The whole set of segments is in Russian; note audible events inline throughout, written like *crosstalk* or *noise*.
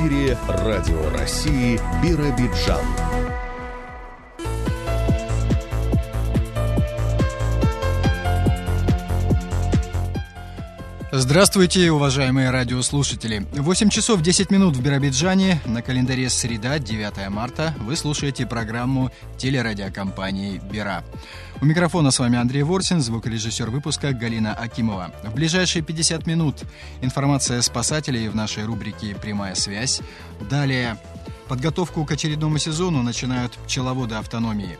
эфире Радио России «Биробиджан». Здравствуйте, уважаемые радиослушатели. 8 часов 10 минут в Биробиджане. На календаре среда, 9 марта. Вы слушаете программу телерадиокомпании «Бира». У микрофона с вами Андрей Ворсин, звукорежиссер выпуска Галина Акимова. В ближайшие 50 минут информация спасателей в нашей рубрике «Прямая связь». Далее подготовку к очередному сезону начинают пчеловоды автономии.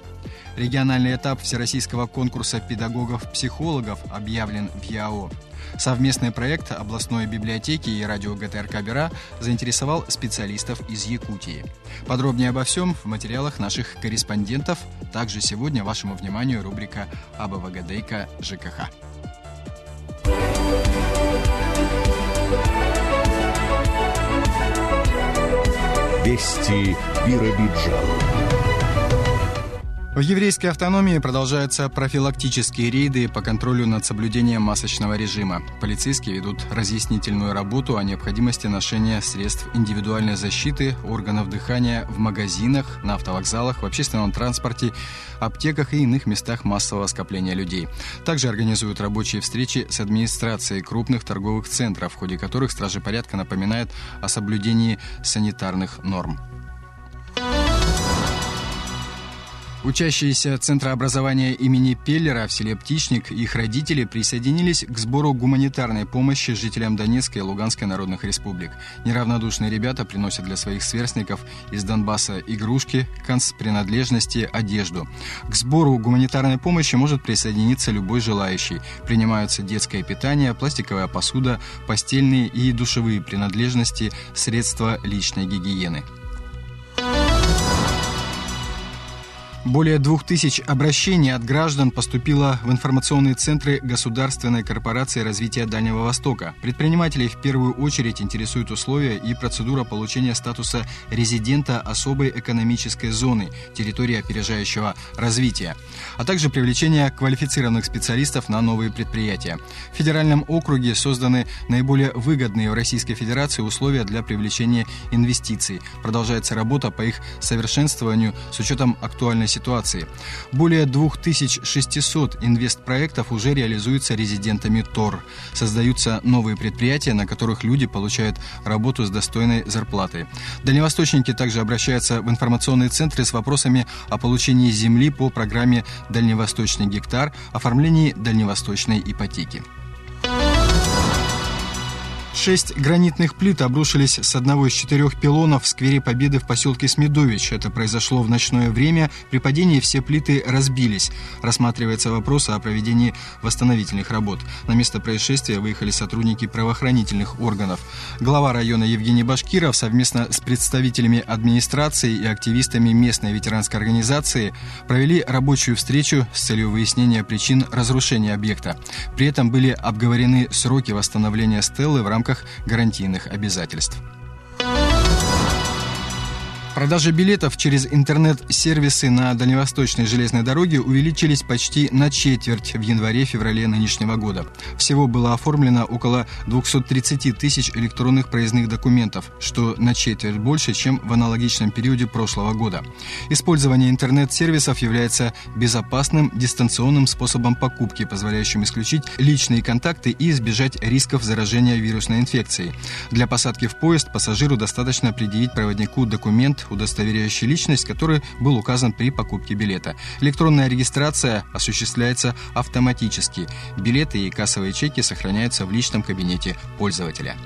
Региональный этап Всероссийского конкурса педагогов-психологов объявлен в ЯО. Совместный проект областной библиотеки и радио ГТРК «Бера» заинтересовал специалистов из Якутии. Подробнее обо всем в материалах наших корреспондентов. Также сегодня вашему вниманию рубрика «АБВГДейка ЖКХ». Вести Биробиджан. В еврейской автономии продолжаются профилактические рейды по контролю над соблюдением масочного режима. Полицейские ведут разъяснительную работу о необходимости ношения средств индивидуальной защиты, органов дыхания в магазинах, на автовокзалах, в общественном транспорте, аптеках и иных местах массового скопления людей. Также организуют рабочие встречи с администрацией крупных торговых центров, в ходе которых стражи порядка напоминают о соблюдении санитарных норм. Учащиеся Центра образования имени Пеллера в селе Птичник и их родители присоединились к сбору гуманитарной помощи жителям Донецкой и Луганской народных республик. Неравнодушные ребята приносят для своих сверстников из Донбасса игрушки, концпринадлежности, одежду. К сбору гуманитарной помощи может присоединиться любой желающий. Принимаются детское питание, пластиковая посуда, постельные и душевые принадлежности, средства личной гигиены. Более двух тысяч обращений от граждан поступило в информационные центры Государственной корпорации развития Дальнего Востока. Предпринимателей в первую очередь интересуют условия и процедура получения статуса резидента особой экономической зоны, территории опережающего развития, а также привлечение квалифицированных специалистов на новые предприятия. В федеральном округе созданы наиболее выгодные в Российской Федерации условия для привлечения инвестиций. Продолжается работа по их совершенствованию с учетом актуальной ситуации. Более 2600 инвестпроектов уже реализуются резидентами ТОР. Создаются новые предприятия, на которых люди получают работу с достойной зарплатой. Дальневосточники также обращаются в информационные центры с вопросами о получении земли по программе «Дальневосточный гектар», оформлении дальневосточной ипотеки. Шесть гранитных плит обрушились с одного из четырех пилонов в сквере Победы в поселке Смедович. Это произошло в ночное время. При падении все плиты разбились. Рассматривается вопрос о проведении восстановительных работ. На место происшествия выехали сотрудники правоохранительных органов. Глава района Евгений Башкиров совместно с представителями администрации и активистами местной ветеранской организации провели рабочую встречу с целью выяснения причин разрушения объекта. При этом были обговорены сроки восстановления стелы в рамках рамках гарантийных обязательств. Продажи билетов через интернет-сервисы на Дальневосточной железной дороге увеличились почти на четверть в январе-феврале нынешнего года. Всего было оформлено около 230 тысяч электронных проездных документов, что на четверть больше, чем в аналогичном периоде прошлого года. Использование интернет-сервисов является безопасным дистанционным способом покупки, позволяющим исключить личные контакты и избежать рисков заражения вирусной инфекцией. Для посадки в поезд пассажиру достаточно предъявить проводнику документ, удостоверяющий личность, который был указан при покупке билета. Электронная регистрация осуществляется автоматически. Билеты и кассовые чеки сохраняются в личном кабинете пользователя.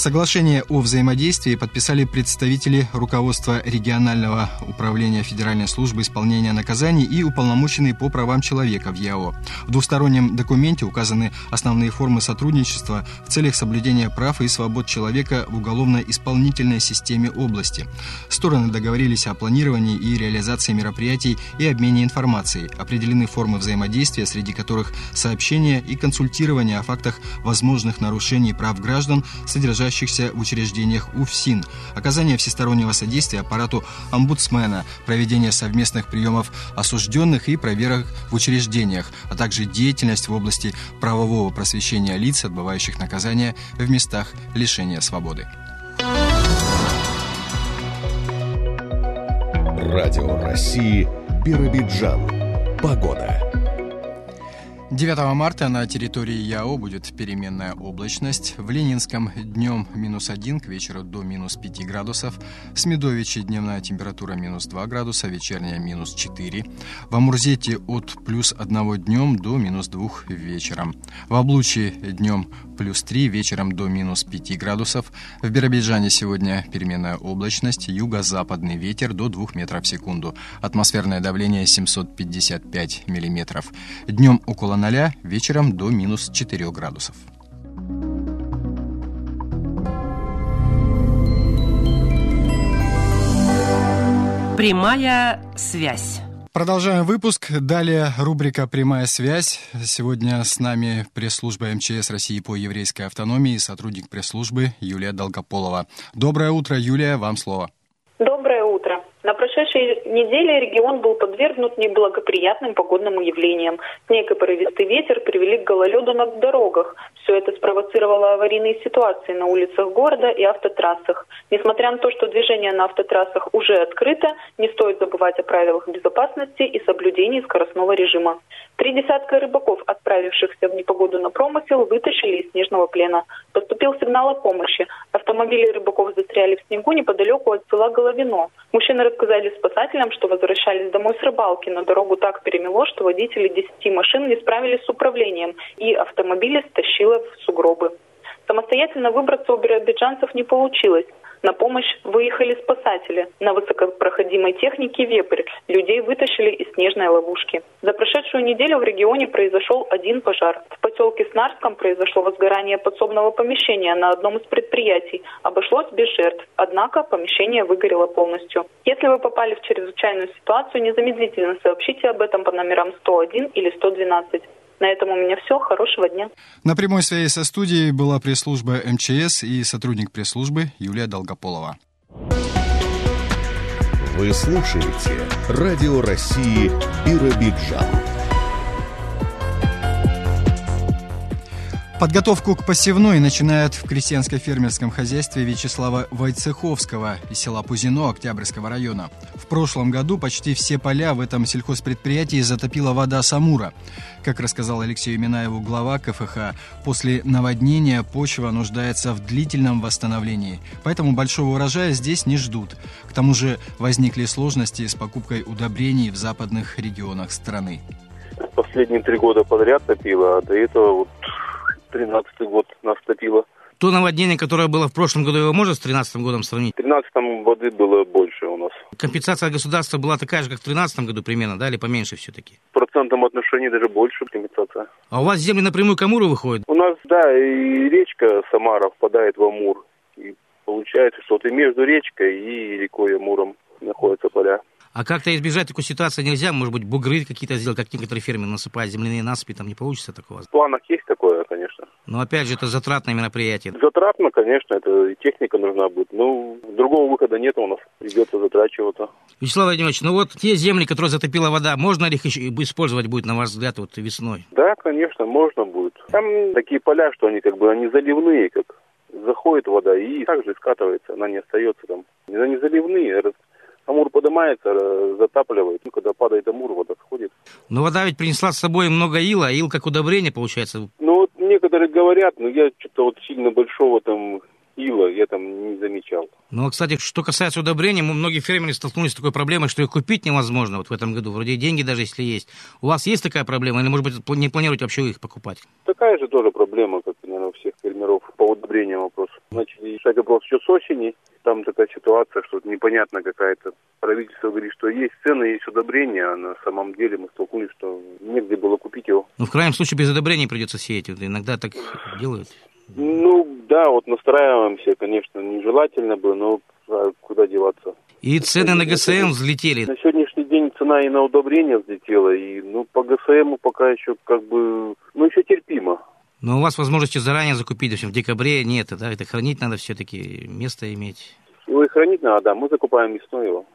Соглашение о взаимодействии подписали представители руководства регионального управления Федеральной службы исполнения наказаний и уполномоченные по правам человека в ЯО. В двустороннем документе указаны основные формы сотрудничества в целях соблюдения прав и свобод человека в уголовно-исполнительной системе области. Стороны договорились о планировании и реализации мероприятий и обмене информацией. Определены формы взаимодействия, среди которых сообщения и консультирование о фактах возможных нарушений прав граждан, содержащих содержащихся в учреждениях УФСИН, оказание всестороннего содействия аппарату омбудсмена, проведение совместных приемов осужденных и проверок в учреждениях, а также деятельность в области правового просвещения лиц, отбывающих наказания в местах лишения свободы. Радио России Биробиджан. Погода. 9 марта на территории ЯО будет переменная облачность. В Ленинском днем минус 1, к вечеру до минус 5 градусов. В Смедовиче дневная температура минус 2 градуса, вечерняя минус 4. В Амурзете от плюс 1 днем до минус 2 вечером. В Облуче днем плюс 3, вечером до минус 5 градусов. В Биробиджане сегодня переменная облачность, юго-западный ветер до 2 метров в секунду. Атмосферное давление 755 миллиметров. Днем около 0, вечером до минус 4 градусов. Прямая связь. Продолжаем выпуск. Далее рубрика «Прямая связь». Сегодня с нами пресс-служба МЧС России по еврейской автономии, сотрудник пресс-службы Юлия Долгополова. Доброе утро, Юлия, вам слово. Доброе прошедшей неделе регион был подвергнут неблагоприятным погодным явлениям. Снег и порывистый ветер привели к гололеду на дорогах. Все это спровоцировало аварийные ситуации на улицах города и автотрассах. Несмотря на то, что движение на автотрассах уже открыто, не стоит забывать о правилах безопасности и соблюдении скоростного режима. Три десятка рыбаков, отправившихся в непогоду на промысел, вытащили из снежного плена. Поступил сигнал о помощи. Автомобили рыбаков застряли в снегу неподалеку от села Головино. Мужчины рассказали спасателям, что возвращались домой с рыбалки, но дорогу так перемело, что водители десяти машин не справились с управлением, и автомобили стащило в сугробы. Самостоятельно выбраться у биробиджанцев не получилось. На помощь выехали спасатели. На высокопроходимой технике «Вепрь» людей вытащили из снежной ловушки. За прошедшую неделю в регионе произошел один пожар. В поселке Снарском произошло возгорание подсобного помещения на одном из предприятий. Обошлось без жертв, однако помещение выгорело полностью. Если вы попали в чрезвычайную ситуацию, незамедлительно сообщите об этом по номерам 101 или 112. На этом у меня все. Хорошего дня. На прямой связи со студией была пресс-служба МЧС и сотрудник пресс-службы Юлия Долгополова. Вы слушаете Радио России Биробиджан. Подготовку к посевной начинают в крестьянско-фермерском хозяйстве Вячеслава Войцеховского из села Пузино Октябрьского района. В прошлом году почти все поля в этом сельхозпредприятии затопила вода Самура. Как рассказал Алексею Минаеву глава КФХ, после наводнения почва нуждается в длительном восстановлении, поэтому большого урожая здесь не ждут. К тому же возникли сложности с покупкой удобрений в западных регионах страны. Последние три года подряд топило, а до этого вот 13 год нас топило. То наводнение, которое было в прошлом году, его можно с 13 годом сравнить? В 13 воды было больше у нас. Компенсация государства была такая же, как в 13 году примерно, да, или поменьше все-таки? В процентном отношении даже больше компенсация. А у вас земли напрямую к Амуру выходят? У нас, да, и речка Самара впадает в Амур. И получается, что вот и между речкой и рекой Амуром находятся поля. А как-то избежать такой ситуации нельзя? Может быть, бугры какие-то сделать, как некоторые фермеры насыпают земляные насыпи, там не получится такого? В планах есть такое, конечно. Но опять же, это затратное мероприятие. Затратно, конечно, это и техника нужна будет. Ну, другого выхода нет у нас. Придется затрачиваться. Вячеслав Владимирович, ну вот те земли, которые затопила вода, можно ли их использовать будет, на ваш взгляд, вот весной? Да, конечно, можно будет. Там такие поля, что они как бы, они заливные, как заходит вода и также скатывается, она не остается там. Они заливные, Амур поднимается, затапливает. Ну, когда падает Амур, вода сходит. Но вода ведь принесла с собой много ила, а ил как удобрение получается. Ну, вот некоторые говорят, но я что-то вот сильно большого там ила я там не замечал. Ну, а, кстати, что касается удобрений, мы многие фермеры столкнулись с такой проблемой, что их купить невозможно вот в этом году. Вроде деньги даже если есть. У вас есть такая проблема или, может быть, не планируете вообще их покупать? Такая же тоже проблема, как, наверное, у всех фермеров по удобрениям вопрос. Начали решать вопрос еще с осени. Там такая ситуация, что непонятно какая-то. Правительство говорит, что есть цены, есть удобрения, а на самом деле мы столкнулись, что негде было купить его. Ну, в крайнем случае, без удобрений придется сеять. Иногда так делают. Ну, да, вот настраиваемся, конечно, нежелательно бы, но а куда деваться. И цены на ГСМ взлетели. На сегодняшний день цена и на удобрения взлетела, и ну по ГСМу пока еще как бы, ну еще терпимо. Но у вас возможности заранее закупить, допустим, в декабре нет, да? Это хранить надо все-таки, место иметь. Его и хранить надо, да. Мы закупаем весной его.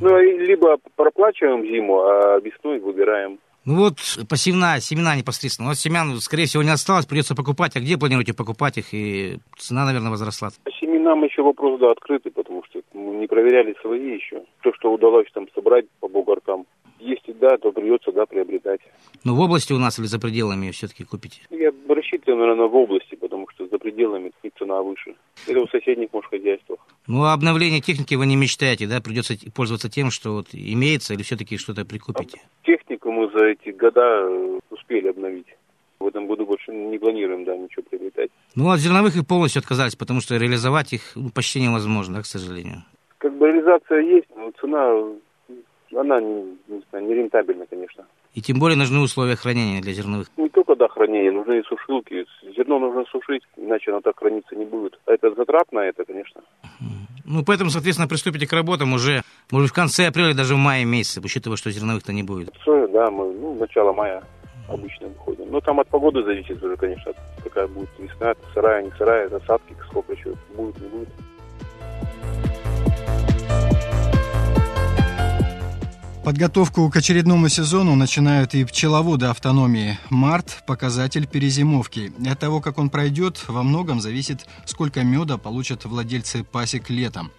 Ну, либо проплачиваем зиму, а весной выбираем. Ну вот посевная, семена непосредственно. У вас семян, скорее всего, не осталось, придется покупать. А где планируете покупать их? И цена, наверное, возросла. По семенам еще вопрос, да, открытый, потому что мы не проверяли свои еще. То, что удалось там собрать по бугоркам. Если да, то придется, да, приобретать. Ну, в области у нас или за пределами все-таки купите? Я рассчитываю, наверное, в области, потому что за пределами и цена выше. Или в соседних, может, хозяйствах. Ну, а обновление техники вы не мечтаете, да? Придется пользоваться тем, что вот имеется, или все-таки что-то прикупите? Технику мы за эти года э, успели обновить. В этом году больше не планируем, да, ничего приобретать. Ну, от зерновых и полностью отказались, потому что реализовать их ну, почти невозможно, да, к сожалению. Как бы реализация есть, но цена, она не, не знаю, не рентабельна, конечно. И тем более нужны условия хранения для зерновых. Не только, да, хранение, нужны и сушилки. Зерно нужно сушить, иначе оно так храниться не будет. А это затрат на это, конечно. Ну, поэтому, соответственно, приступите к работам уже, может, в конце апреля, даже в мае месяце, учитывая, что зерновых-то не будет. Да, мы, ну, начало мая обычно выходим. Но там от погоды зависит уже, конечно, какая будет весна, сырая, не сырая, засадки, сколько еще будет, не будет. Подготовку к очередному сезону начинают и пчеловоды автономии. Март – показатель перезимовки. И от того, как он пройдет, во многом зависит, сколько меда получат владельцы пасек летом.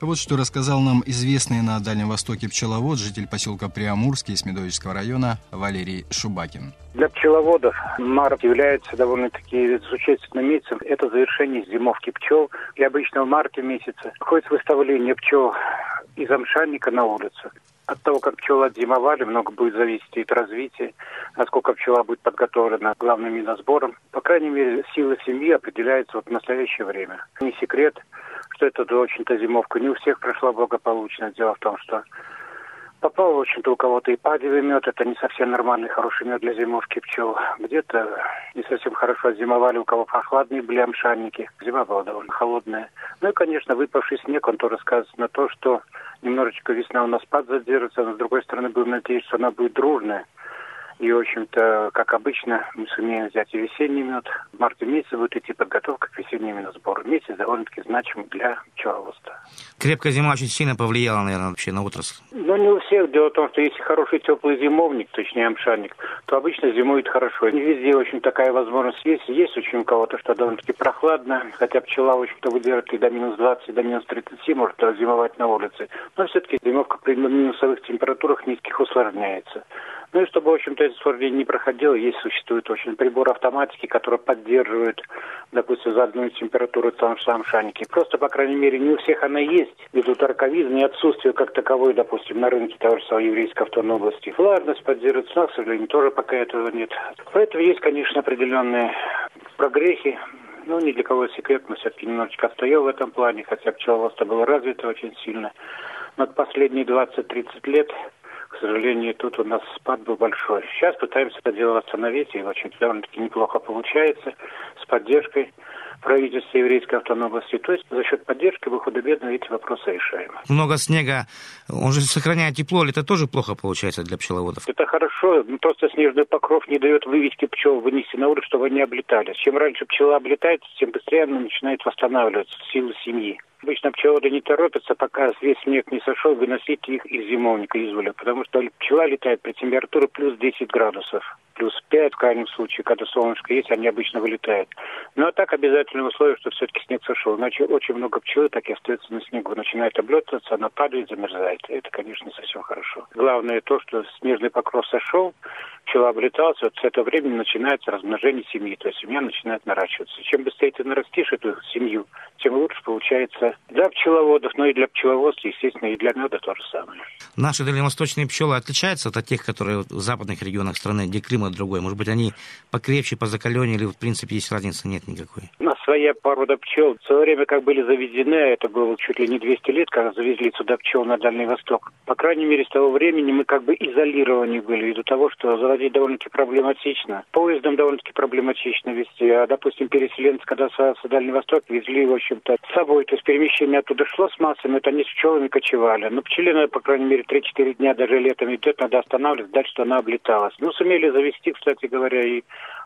Вот что рассказал нам известный на Дальнем Востоке пчеловод, житель поселка Приамурский из Медовического района Валерий Шубакин. Для пчеловодов март является довольно-таки существенным месяцем. Это завершение зимовки пчел. И обычно в марте месяце ходит выставление пчел из амшанника на улицу. От того, как пчелы отзимовали, много будет зависеть от развития, насколько пчела будет подготовлена главным миносбором. По крайней мере, сила семьи определяется вот в настоящее время. Не секрет, что это очень-то зимовка не у всех прошла благополучно. Дело в том, что Попал, в общем-то, у кого-то и падевый мед. Это не совсем нормальный, хороший мед для зимовки пчел. Где-то не совсем хорошо зимовали, у кого прохладные были амшанники. Зима была довольно холодная. Ну и, конечно, выпавший снег, он тоже сказывается на то, что немножечко весна у нас спад задержится, но, с другой стороны, будем надеяться, что она будет дружная. И, в общем-то, как обычно, мы сумеем взять и весенний мед. В марте месяце будет идти подготовка к весеннему сбору. Месяц довольно-таки значим для пчеловодства. Крепкая зима очень сильно повлияла, наверное, вообще на отрасль. Ну, не у всех. Дело в том, что если хороший теплый зимовник, точнее амшанник, то обычно зимует хорошо. Не везде очень такая возможность есть. Есть очень у кого-то, что довольно-таки прохладно, хотя пчела, в общем-то, выдержит и до минус 20, и до минус 30 может зимовать на улице. Но все-таки зимовка при минусовых температурах низких усложняется. Ну и чтобы, в общем-то, это сформирование не проходило, есть существует очень прибор автоматики, который поддерживает, допустим, заданную температуру там сам шаники. Просто, по крайней мере, не у всех она есть, ввиду тарковизны и отсутствия как таковой, допустим, на рынке того же самого еврейской автономной области. Влажность поддерживается, но, к сожалению, тоже пока этого нет. Поэтому есть, конечно, определенные прогрехи, ну, ни для кого секрет, мы все-таки немножечко отстаем в этом плане, хотя пчеловодство было развито очень сильно. Но последние 20-30 лет к сожалению, тут у нас спад был большой. Сейчас пытаемся это дело остановить, и очень довольно-таки неплохо получается, с поддержкой правительства еврейской автономной области. То есть за счет поддержки выхода бедного эти вопросы решаем. Много снега, он же сохраняет тепло, это тоже плохо получается для пчеловодов? Это хорошо, просто снежный покров не дает вывести пчел вынести на улицу, чтобы они облетались. Чем раньше пчела облетает, тем быстрее она начинает восстанавливаться, силы семьи. Обычно пчеловоды не торопятся, пока весь снег не сошел, выносить их из зимовника, из уля, потому что пчела летает при температуре плюс 10 градусов, плюс 5 в крайнем случае, когда солнышко есть, они обычно вылетают. Ну а так обязательное условие, что все-таки снег сошел. Иначе очень много пчел так и остается на снегу, начинает облетываться, она падает, замерзает. Это, конечно, не совсем хорошо. Главное то, что снежный покров сошел, пчела облеталась, вот с этого времени начинается размножение семьи, то есть семья начинает наращиваться. Чем быстрее ты нарастишь эту семью, тем лучше получается для пчеловодов, но и для пчеловодства, естественно, и для меда то же самое. Наши дальневосточные пчелы отличаются от тех, которые в западных регионах страны, где климат другой? Может быть, они покрепче, позакаленнее, или в принципе есть разница? Нет никакой? У нас своя порода пчел. В свое время, как были завезены, это было чуть ли не 200 лет, когда завезли сюда пчел на Дальний Восток. По крайней мере, с того времени мы как бы изолированы были, ввиду того, что заводить довольно-таки проблематично. Поездом довольно-таки проблематично вести. А, допустим, переселенцы, когда с Дальний Восток, везли, в общем-то, с собой. То есть перемещение оттуда шло с массами, это они с пчелами кочевали. Но пчелина, по крайней мере, 3-4 дня даже летом идет, надо останавливать, дальше что она облеталась. Ну, сумели завести, кстати говоря, и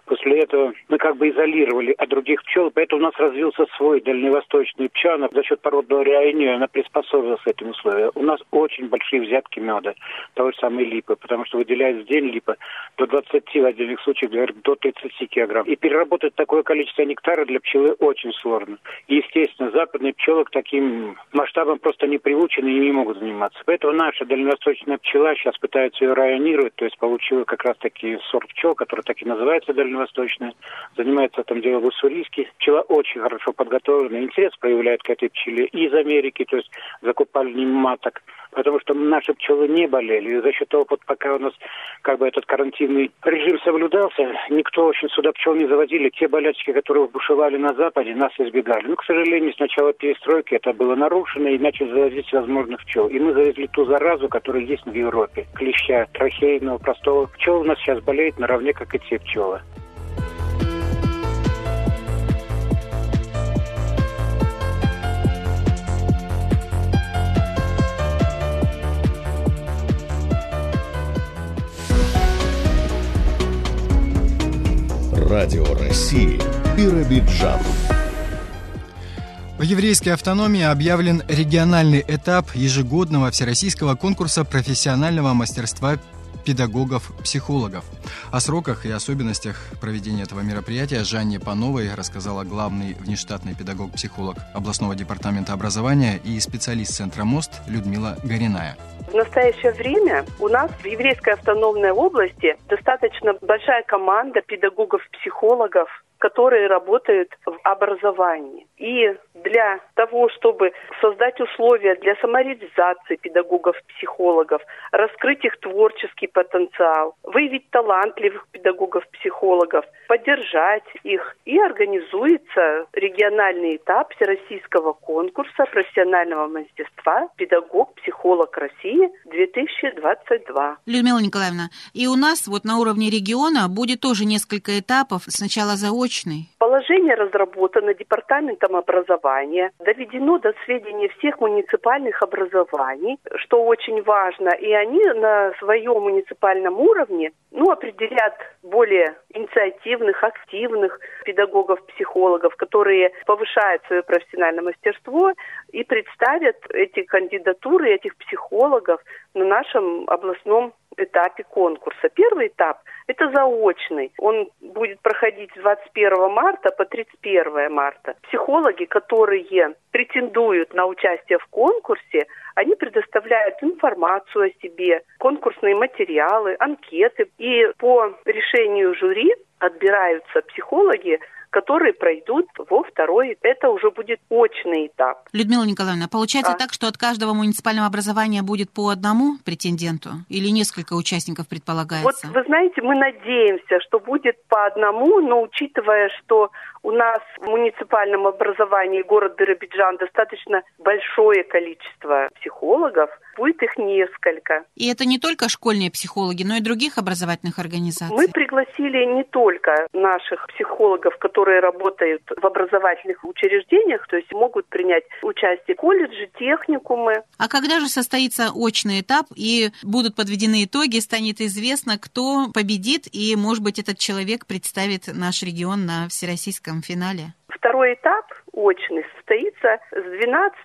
После этого мы как бы изолировали от других пчел, поэтому у нас развился свой дальневосточный пчанок. За счет породного реагирования она приспособилась к этим условиям. У нас очень большие взятки меда, того же самой липы, потому что выделяется в день липа до 20, в отдельных случаях, говорят, до 30 килограмм. И переработать такое количество нектара для пчелы очень сложно. И, естественно, западные пчелы к таким масштабам просто не приучены и не могут заниматься. Поэтому наша дальневосточная пчела сейчас пытается ее районировать, то есть получила как раз таки сорт пчел, который так и называется дальневосточная. Занимается там дело в Уссурийске. Пчела очень хорошо подготовлена. Интерес проявляет к этой пчеле и из Америки, то есть закупали не маток, потому что наши пчелы не болели. И за счет того, вот пока у нас как бы этот карантинный режим соблюдался, никто очень сюда пчел не заводили. Те болячки, которые бушевали на Западе, нас избегали. Ну, к сожалению, с начала перестройки это было нарушено и начали завозить возможных пчел. И мы завезли ту заразу, которая есть в Европе. Клеща трахейного, простого. Пчел у нас сейчас болеет наравне, как и те пчелы. Радио России Биробиджан. В еврейской автономии объявлен региональный этап ежегодного всероссийского конкурса профессионального мастерства педагогов-психологов. О сроках и особенностях проведения этого мероприятия Жанне Пановой рассказала главный внештатный педагог-психолог областного департамента образования и специалист Центра МОСТ Людмила Гориная. В настоящее время у нас в еврейской автономной области достаточно большая команда педагогов-психологов, которые работают в образовании. И для того, чтобы создать условия для самореализации педагогов-психологов, раскрыть их творческий потенциал, выявить талантливых педагогов-психологов, поддержать их. И организуется региональный этап Всероссийского конкурса профессионального мастерства «Педагог-психолог России 2022». Людмила Николаевна, и у нас вот на уровне региона будет тоже несколько этапов. Сначала заочный. Положение разработано Департаментом образования, доведено до сведения всех муниципальных образований, что очень важно, и они на своем муниципальном уровне ну, определят более инициативных, активных педагогов-психологов, которые повышают свое профессиональное мастерство и представят эти кандидатуры этих психологов на нашем областном этапе конкурса. Первый этап – это заочный. Он будет проходить с 21 марта по 31 марта. Психологи, которые претендуют на участие в конкурсе, они предоставляют информацию о себе, конкурсные материалы, анкеты. И по решению жюри отбираются психологи, которые пройдут во второй. Это уже будет очный этап. Людмила Николаевна, получается а? так, что от каждого муниципального образования будет по одному претенденту или несколько участников предполагается? Вот вы знаете, мы надеемся, что будет по одному, но учитывая, что у нас в муниципальном образовании город Биробиджан достаточно большое количество психологов, будет их несколько. И это не только школьные психологи, но и других образовательных организаций? Мы пригласили не только наших психологов, которые работают в образовательных учреждениях, то есть могут принять участие колледжи, техникумы. А когда же состоится очный этап и будут подведены итоги, станет известно, кто победит, и, может быть, этот человек представит наш регион на всероссийском финале? Второй этап очный состоится с 12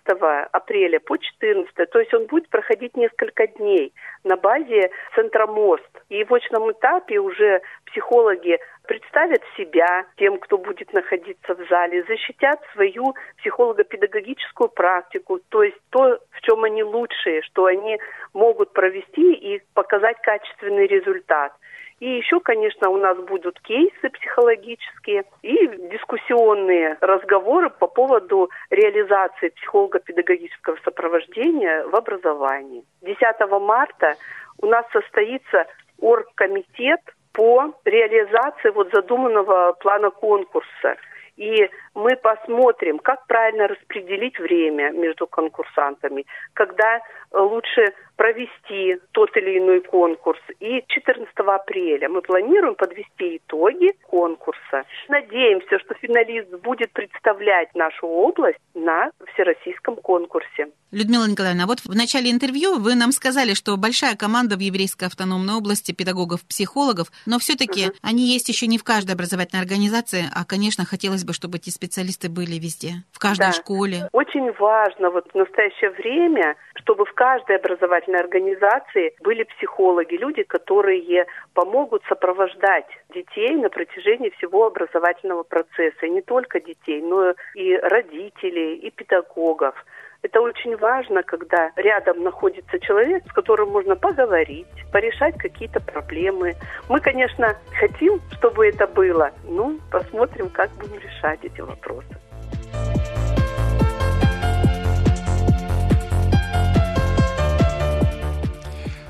апреля по 14, то есть он будет проходить несколько дней на базе Центра МОСТ. И в очном этапе уже психологи представят себя тем, кто будет находиться в зале, защитят свою психолого-педагогическую практику, то есть то, в чем они лучшие, что они могут провести и показать качественный результат – и еще, конечно, у нас будут кейсы психологические и дискуссионные разговоры по поводу реализации психолого-педагогического сопровождения в образовании. 10 марта у нас состоится оргкомитет по реализации вот задуманного плана конкурса. И мы посмотрим, как правильно распределить время между конкурсантами, когда лучше провести тот или иной конкурс. И 14 апреля мы планируем подвести итоги конкурса. Надеемся, что финалист будет представлять нашу область на всероссийском конкурсе. Людмила Николаевна, вот в начале интервью вы нам сказали, что большая команда в Еврейской автономной области педагогов-психологов, но все-таки угу. они есть еще не в каждой образовательной организации, а, конечно, хотелось бы, чтобы эти специалисты были везде, в каждой да. школе. Очень важно вот в настоящее время, чтобы в каждой образовательной организации были психологи, люди, которые помогут сопровождать детей на протяжении всего образовательного процесса. И не только детей, но и родителей, и педагогов. Это очень важно, когда рядом находится человек, с которым можно поговорить, порешать какие-то проблемы. Мы, конечно, хотим, чтобы это было. Ну, посмотрим, как будем решать эти вопросы.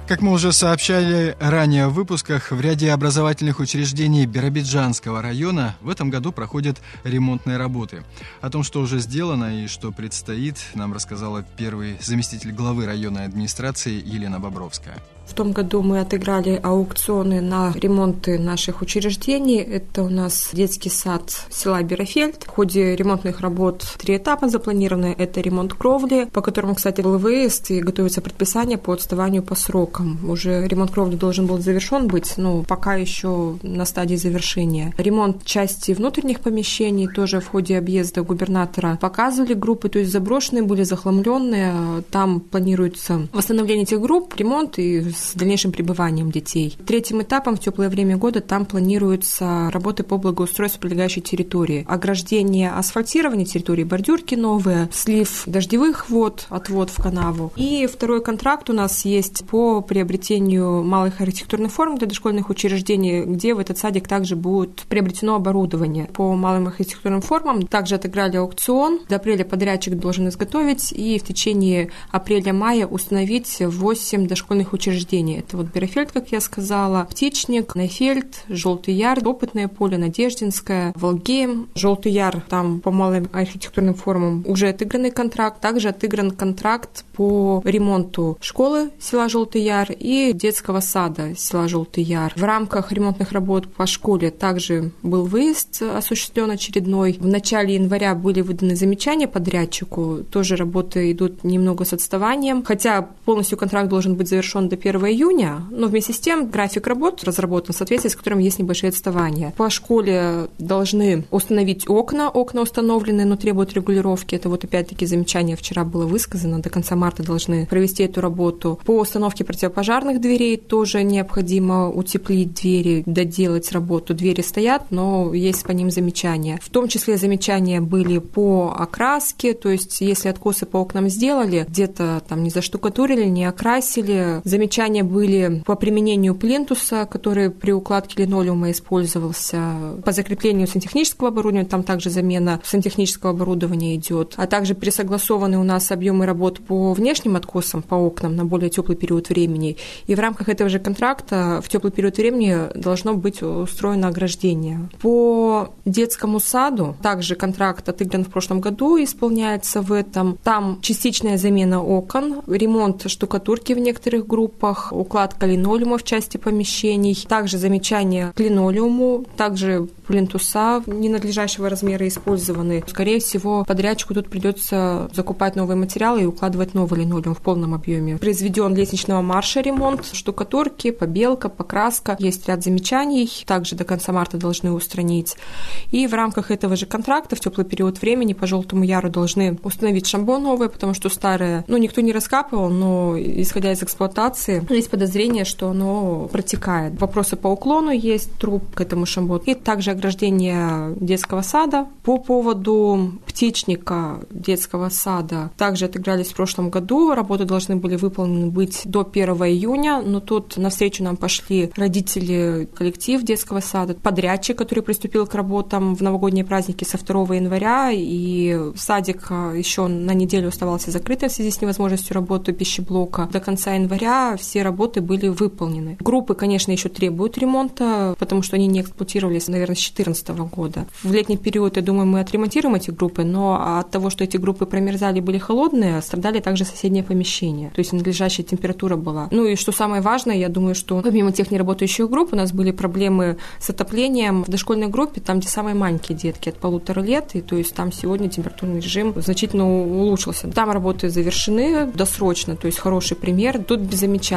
Как мы уже сообщали ранее в выпусках, в ряде образовательных учреждений Биробиджанского района в этом году проходят ремонтные работы. О том, что уже сделано и что предстоит, нам рассказала первый заместитель главы районной администрации Елена Бобровская. В том году мы отыграли аукционы на ремонты наших учреждений. Это у нас детский сад села Берафельд. В ходе ремонтных работ три этапа запланированы. Это ремонт кровли, по которому, кстати, был выезд и готовится предписание по отставанию по срокам. Уже ремонт кровли должен был завершен быть, но пока еще на стадии завершения. Ремонт части внутренних помещений тоже в ходе объезда губернатора показывали группы, то есть заброшенные были, захламленные. Там планируется восстановление этих групп, ремонт и с дальнейшим пребыванием детей. Третьим этапом в теплое время года там планируются работы по благоустройству прилегающей территории. Ограждение, асфальтирование территории, бордюрки новые, слив дождевых вод, отвод в канаву. И второй контракт у нас есть по приобретению малых архитектурных форм для дошкольных учреждений, где в этот садик также будет приобретено оборудование. По малым архитектурным формам также отыграли аукцион. До апреля подрядчик должен изготовить и в течение апреля-мая установить 8 дошкольных учреждений учреждений. Это вот Берефельд, как я сказала, Птичник, Найфельд, Желтый Яр, Опытное поле, Надеждинское, Волгейм, Желтый Яр, там по малым архитектурным формам уже отыгранный контракт. Также отыгран контракт по ремонту школы села Желтый Яр и детского сада села Желтый Яр. В рамках ремонтных работ по школе также был выезд осуществлен очередной. В начале января были выданы замечания подрядчику. Тоже работы идут немного с отставанием. Хотя полностью контракт должен быть завершен до 1 июня, но вместе с тем график работ разработан в соответствии с которым есть небольшие отставания. По школе должны установить окна, окна установлены, но требуют регулировки. Это вот опять-таки замечание вчера было высказано, до конца марта должны провести эту работу. По установке противопожарных дверей тоже необходимо утеплить двери, доделать работу. Двери стоят, но есть по ним замечания. В том числе замечания были по окраске, то есть если откосы по окнам сделали, где-то там не заштукатурили, не окрасили, замечания Замечания были по применению плинтуса, который при укладке линолеума использовался, по закреплению сантехнического оборудования, там также замена сантехнического оборудования идет, а также пересогласованы у нас объемы работ по внешним откосам, по окнам на более теплый период времени. И в рамках этого же контракта в теплый период времени должно быть устроено ограждение. По детскому саду также контракт отыгран в прошлом году, исполняется в этом. Там частичная замена окон, ремонт штукатурки в некоторых группах, лампах, укладка линолеума в части помещений, также замечание к линолеуму, также плинтуса ненадлежащего размера использованы. Скорее всего, подрядчику тут придется закупать новые материалы и укладывать новый линолеум в полном объеме. Произведен лестничного марша ремонт, штукатурки, побелка, покраска. Есть ряд замечаний, также до конца марта должны устранить. И в рамках этого же контракта в теплый период времени по Желтому Яру должны установить шамбо новое, потому что старое, ну, никто не раскапывал, но исходя из эксплуатации, есть подозрение, что оно протекает. Вопросы по уклону есть, труб к этому шамбо. И также ограждение детского сада. По поводу птичника детского сада также отыгрались в прошлом году. Работы должны были выполнены быть до 1 июня, но тут навстречу нам пошли родители, коллектив детского сада, подрядчик, который приступил к работам в новогодние праздники со 2 января, и садик еще на неделю оставался закрытым в связи с невозможностью работы пищеблока. До конца января все работы были выполнены. Группы, конечно, еще требуют ремонта, потому что они не эксплуатировались, наверное, с 2014 года. В летний период, я думаю, мы отремонтируем эти группы, но от того, что эти группы промерзали, были холодные, страдали также соседние помещения. То есть надлежащая температура была. Ну и что самое важное, я думаю, что помимо тех неработающих групп у нас были проблемы с отоплением в дошкольной группе, там, где самые маленькие детки от полутора лет, и то есть там сегодня температурный режим значительно улучшился. Там работы завершены досрочно, то есть хороший пример. Тут без замечаний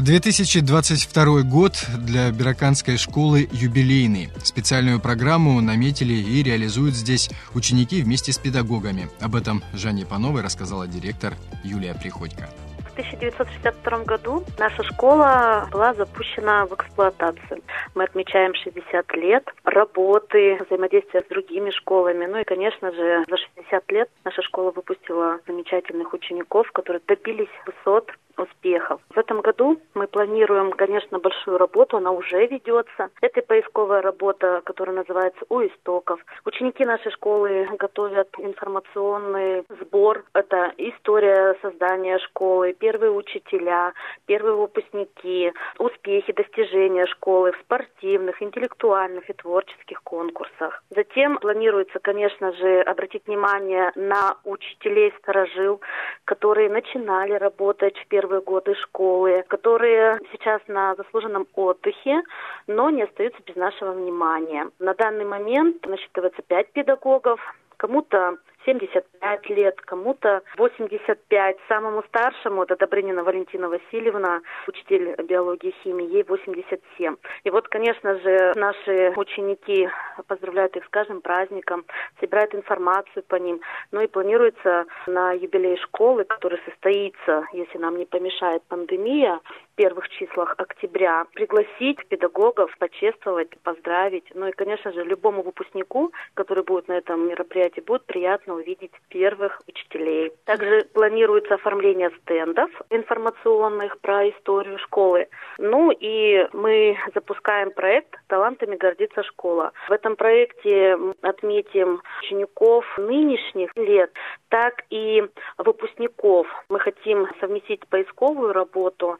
2022 год для Бираканской школы юбилейный. Специальную программу наметили и реализуют здесь ученики вместе с педагогами. Об этом Жанне Пановой рассказала директор Юлия Приходько. В 1962 году наша школа была запущена в эксплуатацию. Мы отмечаем 60 лет работы, взаимодействия с другими школами. Ну и, конечно же, за 60 лет наша школа выпустила замечательных учеников, которые добились высот успехов. В этом году мы планируем, конечно, большую работу, она уже ведется. Это поисковая работа, которая называется «У истоков». Ученики нашей школы готовят информационный сбор. Это история создания школы, первые учителя, первые выпускники, успехи, достижения школы в спортивных, интеллектуальных и творческих конкурсах. Затем планируется, конечно же, обратить внимание на учителей-сторожил, которые начинали работать в первые первые годы школы, которые сейчас на заслуженном отдыхе, но не остаются без нашего внимания. На данный момент насчитывается пять педагогов, кому-то 75 лет, кому-то 85. Самому старшему, это Добрынина Валентина Васильевна, учитель биологии и химии, ей 87. И вот, конечно же, наши ученики поздравляют их с каждым праздником, собирают информацию по ним. Ну и планируется на юбилей школы, который состоится, если нам не помешает пандемия, в первых числах октября, пригласить педагогов, почествовать, поздравить. Ну и, конечно же, любому выпускнику, который будет на этом мероприятии, будет приятно увидеть первых учителей. Также планируется оформление стендов информационных про историю школы. Ну и мы запускаем проект «Талантами гордится школа». В этом проекте отметим учеников нынешних лет, так и выпускников. Мы хотим совместить поисковую работу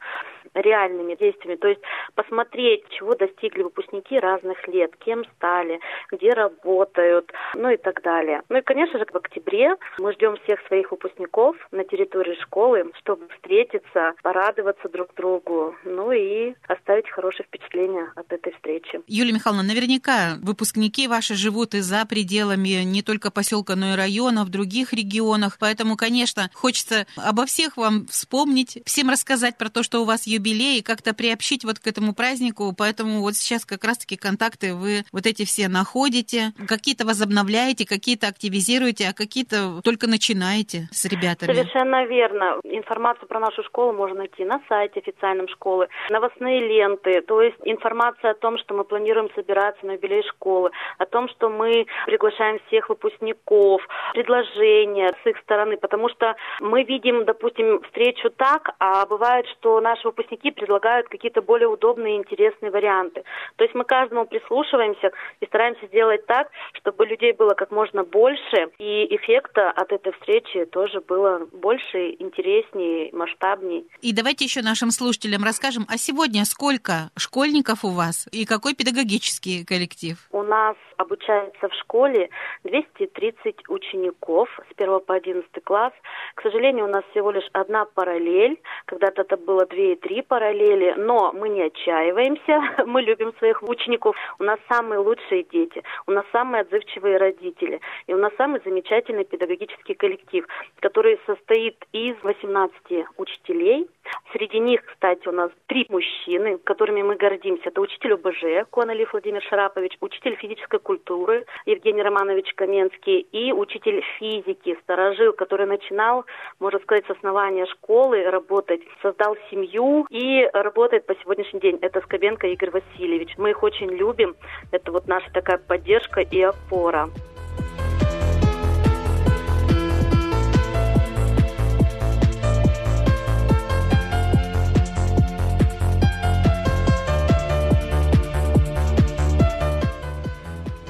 реальными действиями, то есть посмотреть, чего достигли выпускники разных лет, кем стали, где работают, ну и так далее. Ну и, конечно же, в октябре мы ждем всех своих выпускников на территории школы, чтобы встретиться, порадоваться друг другу, ну и оставить хорошее впечатление от этой встречи. Юлия Михайловна, наверняка выпускники ваши живут и за пределами не только поселка, но и района, в других регионах, поэтому, конечно, хочется обо всех вам вспомнить, всем рассказать про то, что у вас юбилей, и как-то приобщить вот к этому празднику, поэтому вот сейчас как раз-таки контакты вы вот эти все находите, какие-то возобновляете, какие-то активизируете, а какие-то только начинаете с ребятами. Совершенно верно. Информацию про нашу школу можно найти на сайте официальном школы, новостные ленты, то есть информация о том, что мы планируем собираться на юбилей школы, о том, что мы приглашаем всех выпускников, предложения с их стороны, потому что мы видим, допустим, встречу так, а бывает, что наши выпускники предлагают какие-то более удобные и интересные варианты. То есть мы каждому прислушиваемся и стараемся сделать так, чтобы людей было как можно больше, и эффекта от этой встречи тоже было больше, интереснее, масштабнее. И давайте еще нашим слушателям расскажем, а сегодня сколько школьников у вас и какой педагогический коллектив? У нас обучается в школе 230 учеников с 1 по 11 класс. К сожалению, у нас всего лишь одна параллель. Когда-то это было две и параллели, но мы не отчаиваемся, *laughs* мы любим своих учеников. У нас самые лучшие дети, у нас самые отзывчивые родители, и у нас самый замечательный педагогический коллектив, который состоит из 18 учителей. Среди них, кстати, у нас три мужчины, которыми мы гордимся. Это учитель ОБЖ Коналив Владимир Шарапович, учитель физической культуры Евгений Романович Каменский и учитель физики, сторожил, который начинал, можно сказать, с основания школы работать, создал семью и работает по сегодняшний день. Это Скобенко Игорь Васильевич. Мы их очень любим. Это вот наша такая поддержка и опора.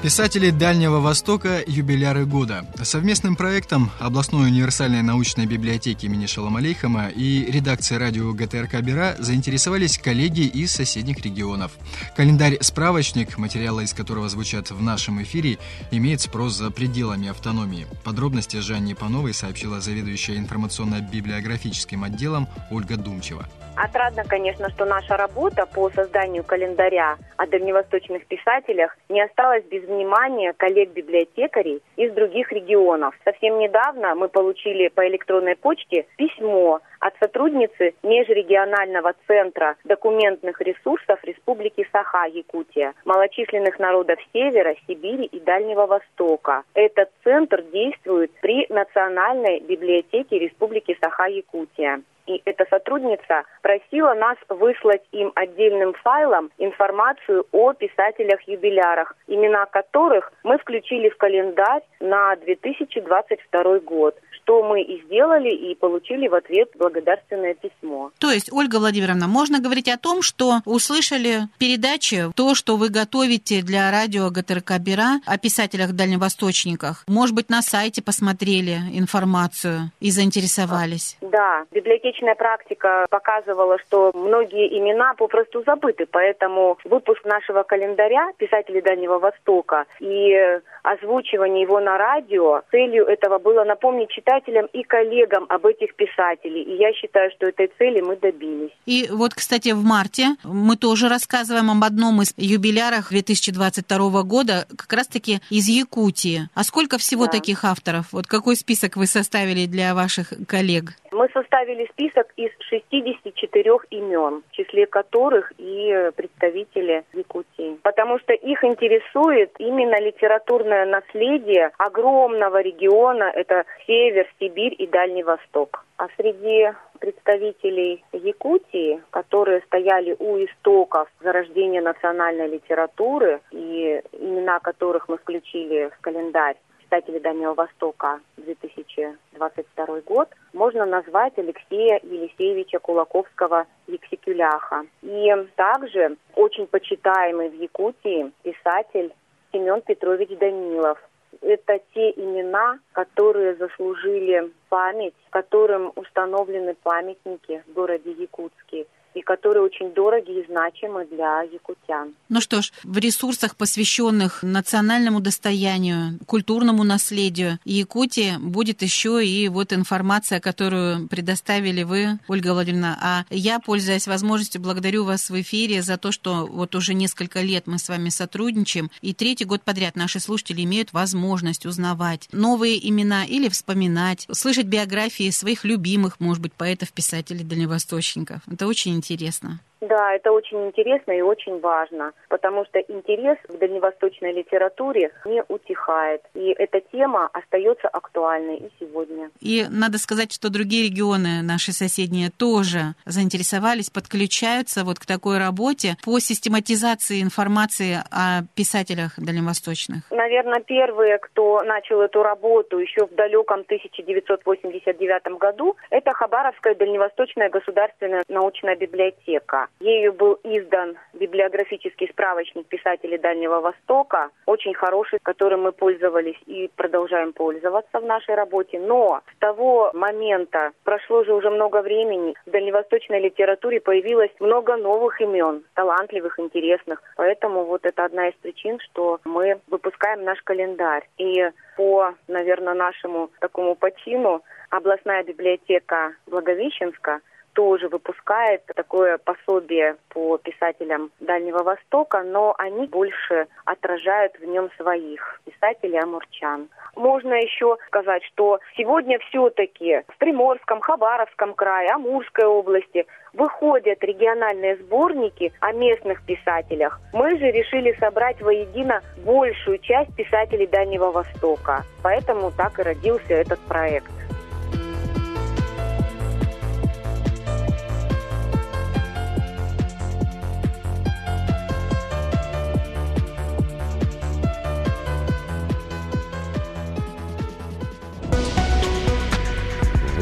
Писатели Дальнего Востока «Юбиляры года». Совместным проектом областной универсальной научной библиотеки имени Шалом Алейхама и редакции радио ГТРК «Бера» заинтересовались коллеги из соседних регионов. Календарь-справочник, материалы из которого звучат в нашем эфире, имеет спрос за пределами автономии. Подробности Жанне Пановой сообщила заведующая информационно-библиографическим отделом Ольга Думчева. Отрадно, конечно, что наша работа по созданию календаря о дальневосточных писателях не осталась без внимания коллег-библиотекарей из других регионов. Совсем недавно мы получили по электронной почте письмо от сотрудницы Межрегионального центра документных ресурсов Республики Саха-Якутия, малочисленных народов Севера, Сибири и Дальнего Востока. Этот центр действует при Национальной библиотеке Республики Саха-Якутия и эта сотрудница просила нас выслать им отдельным файлом информацию о писателях-юбилярах, имена которых мы включили в календарь на 2022 год что мы и сделали, и получили в ответ благодарственное письмо. То есть, Ольга Владимировна, можно говорить о том, что услышали передачи, то, что вы готовите для радио ГТРК Бера о писателях-дальневосточниках. Может быть, на сайте посмотрели информацию и заинтересовались? Да, библиотечная практика показывала, что многие имена попросту забыты, поэтому выпуск нашего календаря «Писатели Дальнего Востока» и озвучивание его на радио, целью этого было напомнить читателям читателям и коллегам об этих писателей. И я считаю, что этой цели мы добились. И вот, кстати, в марте мы тоже рассказываем об одном из юбилярах 2022 года, как раз-таки из Якутии. А сколько всего да. таких авторов? Вот какой список вы составили для ваших коллег? Мы составили список из 64 имен, в числе которых и представители Якутии. Потому что их интересует именно литературное наследие огромного региона, это Север, Сибирь и Дальний Восток. А среди представителей Якутии, которые стояли у истоков зарождения национальной литературы и имена которых мы включили в календарь, писателей Дальнего Востока 2022 год, можно назвать Алексея Елисеевича Кулаковского Ексикюляха. И также очень почитаемый в Якутии писатель Семен Петрович Данилов. Это те имена, которые заслужили память, которым установлены памятники в городе Якутске и которые очень дороги и значимы для якутян. Ну что ж, в ресурсах, посвященных национальному достоянию, культурному наследию Якутии будет еще и вот информация, которую предоставили вы, Ольга Владимировна. А я, пользуясь возможностью, благодарю вас в эфире за то, что вот уже несколько лет мы с вами сотрудничаем, и третий год подряд наши слушатели имеют возможность узнавать новые имена или вспоминать, слышать биографии своих любимых, может быть, поэтов, писателей, дальневосточников. Это очень интересно. Да, это очень интересно и очень важно, потому что интерес к дальневосточной литературе не утихает. И эта тема остается актуальной и сегодня. И надо сказать, что другие регионы, наши соседние, тоже заинтересовались, подключаются вот к такой работе по систематизации информации о писателях дальневосточных. Наверное, первые, кто начал эту работу еще в далеком 1989 году, это Хабаровская дальневосточная государственная научная библиотека. Ею был издан библиографический справочник писателей Дальнего Востока, очень хороший, которым мы пользовались и продолжаем пользоваться в нашей работе. Но с того момента прошло же уже много времени, в дальневосточной литературе появилось много новых имен, талантливых, интересных. Поэтому вот это одна из причин, что мы выпускаем наш календарь. И по, наверное, нашему такому почину областная библиотека Благовещенска – тоже выпускает такое пособие по писателям Дальнего Востока, но они больше отражают в нем своих писателей амурчан. Можно еще сказать, что сегодня все-таки в Приморском, Хабаровском крае, Амурской области выходят региональные сборники о местных писателях. Мы же решили собрать воедино большую часть писателей Дальнего Востока. Поэтому так и родился этот проект.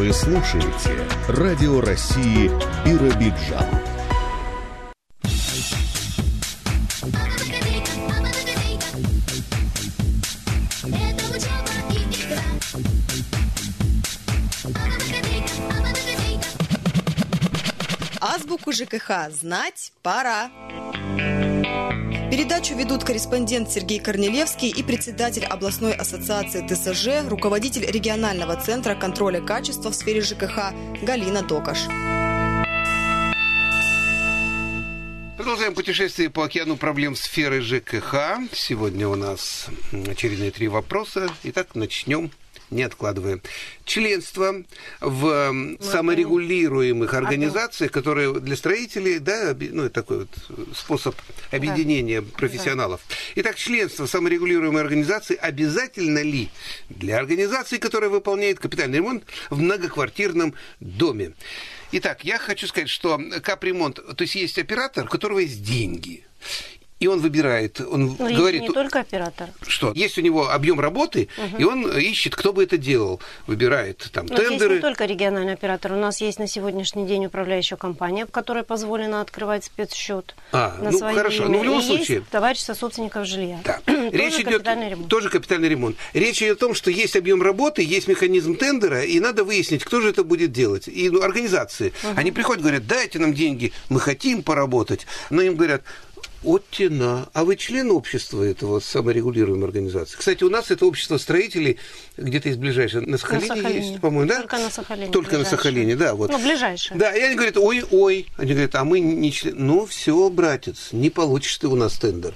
Вы слушаете Радио России Биробиджан. Азбуку ЖКХ знать пора. Передачу ведут корреспондент Сергей Корнелевский и председатель областной ассоциации ТСЖ, руководитель регионального центра контроля качества в сфере ЖКХ Галина Токаш. Продолжаем путешествие по океану проблем сферы ЖКХ. Сегодня у нас очередные три вопроса. Итак, начнем не откладывая. Членство в ну, саморегулируемых организациях, которые для строителей, да, ну, это такой вот способ объединения да. профессионалов. Итак, членство в саморегулируемой организации обязательно ли для организации, которая выполняет капитальный ремонт в многоквартирном доме? Итак, я хочу сказать, что капремонт, то есть есть оператор, у которого есть деньги и он выбирает, он Но говорит... не только оператор. Что? Есть у него объем работы, угу. и он ищет, кто бы это делал, выбирает там Но тендеры. Есть не только региональный оператор, у нас есть на сегодняшний день управляющая компания, в которой позволено открывать спецсчет. А, на ну свои хорошо, имя. но в любом и случае... Есть товарищество собственников жилья. Да. *clears throat* Речь идет капитальный ремонт. тоже капитальный ремонт. Речь идет о том, что есть объем работы, есть механизм тендера, и надо выяснить, кто же это будет делать. И ну, организации, угу. они приходят, говорят, дайте нам деньги, мы хотим поработать, но им говорят, Оттина. А вы член общества этого саморегулируемой организации? Кстати, у нас это общество строителей где-то из ближайшего. На Сахалине, на Сахалине. есть, по-моему, да? Только на Сахалине. Только ближайшее. на Сахалине, да. Вот. Ну, ближайшее. Да, и они говорят, ой-ой. Они говорят, а мы не член. Ну, все, братец, не получишь ты у нас тендер.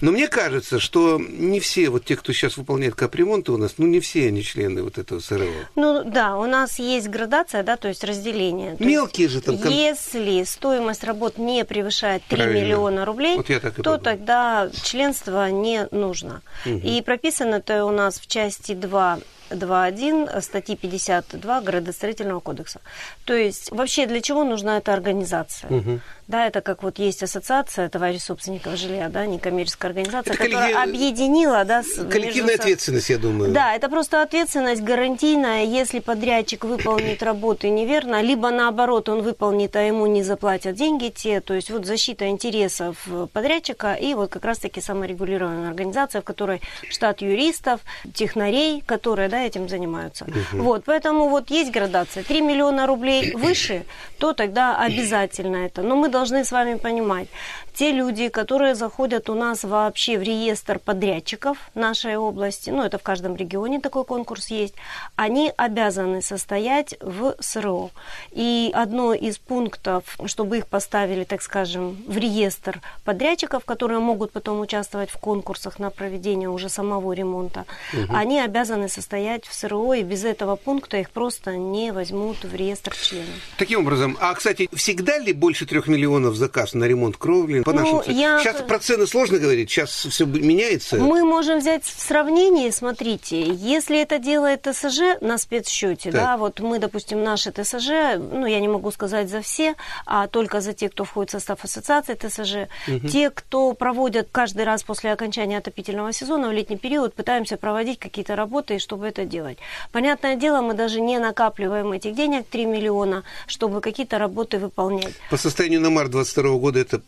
Но мне кажется, что не все вот те, кто сейчас выполняет капремонты у нас, ну не все они члены вот этого СРО. Ну да, у нас есть градация, да, то есть разделение. То Мелкие есть, же там. Если стоимость работ не превышает 3 Правильно. миллиона рублей, вот то подумал. тогда членство не нужно. Угу. И прописано это у нас в части 2 2.1 статьи 52 Градостроительного кодекса. То есть вообще для чего нужна эта организация? Угу. Да, это как вот есть ассоциация товарищ собственников жилья, да, некоммерческая организация, это которая коллеги... объединила, да, с... коллективная между... ответственность, я думаю. Да, это просто ответственность гарантийная, если подрядчик выполнит работы неверно, либо наоборот он выполнит, а ему не заплатят деньги те, то есть вот защита интересов подрядчика и вот как раз-таки саморегулируемая организация, в которой штат юристов, технарей, которые, да, этим занимаются. Угу. Вот, поэтому вот есть градация. 3 миллиона рублей выше, то тогда обязательно это. Но мы должны с вами понимать, те люди, которые заходят у нас вообще в реестр подрядчиков нашей области, ну это в каждом регионе такой конкурс есть, они обязаны состоять в СРО. И одно из пунктов, чтобы их поставили, так скажем, в реестр подрядчиков, которые могут потом участвовать в конкурсах на проведение уже самого ремонта, угу. они обязаны состоять в СРО, и без этого пункта их просто не возьмут в реестр членов. Таким образом, а, кстати, всегда ли больше трех миллионов заказ на ремонт кровли? По ну, нашим я... Сейчас про цены сложно говорить, сейчас все меняется. Мы можем взять в сравнении, смотрите, если это делает ТСЖ на спецсчете, да, вот мы, допустим, наши ТСЖ, ну, я не могу сказать за все, а только за те, кто входит в состав ассоциации ТСЖ, угу. те, кто проводят каждый раз после окончания отопительного сезона в летний период, пытаемся проводить какие-то работы, чтобы это делать. Понятное дело, мы даже не накапливаем этих денег, 3 миллиона, чтобы какие-то работы выполнять. По состоянию на март 2022 года это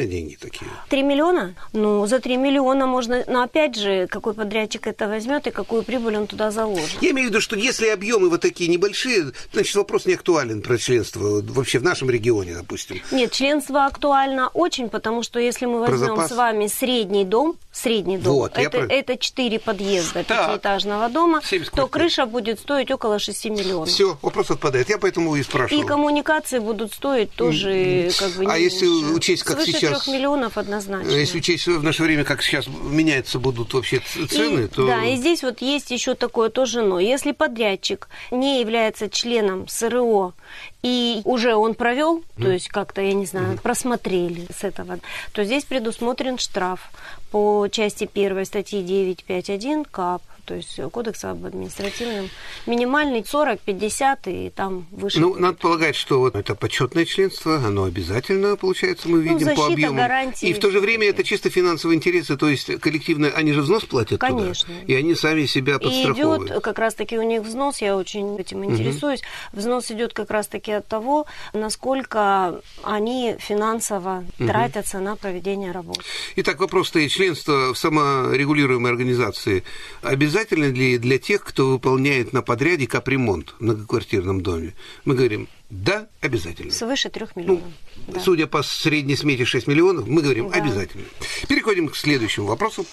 нормальная деньги такие? Три миллиона? Ну, за три миллиона можно... Но опять же, какой подрядчик это возьмет и какую прибыль он туда заложит. Я имею в виду, что если объемы вот такие небольшие, значит, вопрос не актуален про членство вообще в нашем регионе, допустим. Нет, членство актуально очень, потому что если мы возьмем с вами средний дом, средний дом, вот, это, про... это 4 подъезда пятиэтажного дома, то крыша будет стоить около 6 миллионов. Все, вопрос отпадает. Я поэтому и спрашиваю. И коммуникации будут стоить тоже как бы А если учесть, как Свыше сейчас... 3 миллионов однозначно. Если учесть в наше время, как сейчас меняются будут вообще цены, и, то... Да, и здесь вот есть еще такое тоже но. Если подрядчик не является членом СРО и уже он провел, mm. то есть как-то, я не знаю, mm. просмотрели с этого, то здесь предусмотрен штраф по части 1 статьи 951 КАП то есть кодекса об административном. Минимальный 40, 50 и там выше. Ну, надо полагать, что вот это почетное членство, оно обязательно, получается, мы ну, видим ну, защита, по объему. Гарантии, и в то же время это чисто финансовые интересы, то есть коллективно, они же взнос платят Конечно. туда, и они сами себя подстраховывают. И идет как раз-таки у них взнос, я очень этим интересуюсь, угу. взнос идет как раз-таки от того, насколько они финансово угу. тратятся на проведение работ. Итак, вопрос стоит, членство в саморегулируемой организации обязательно обязательно ли для тех, кто выполняет на подряде капремонт в многоквартирном доме? Мы говорим, да, обязательно. Свыше трех миллионов. Ну, да. Судя по средней смете 6 миллионов, мы говорим да. обязательно. Переходим к следующему вопросу.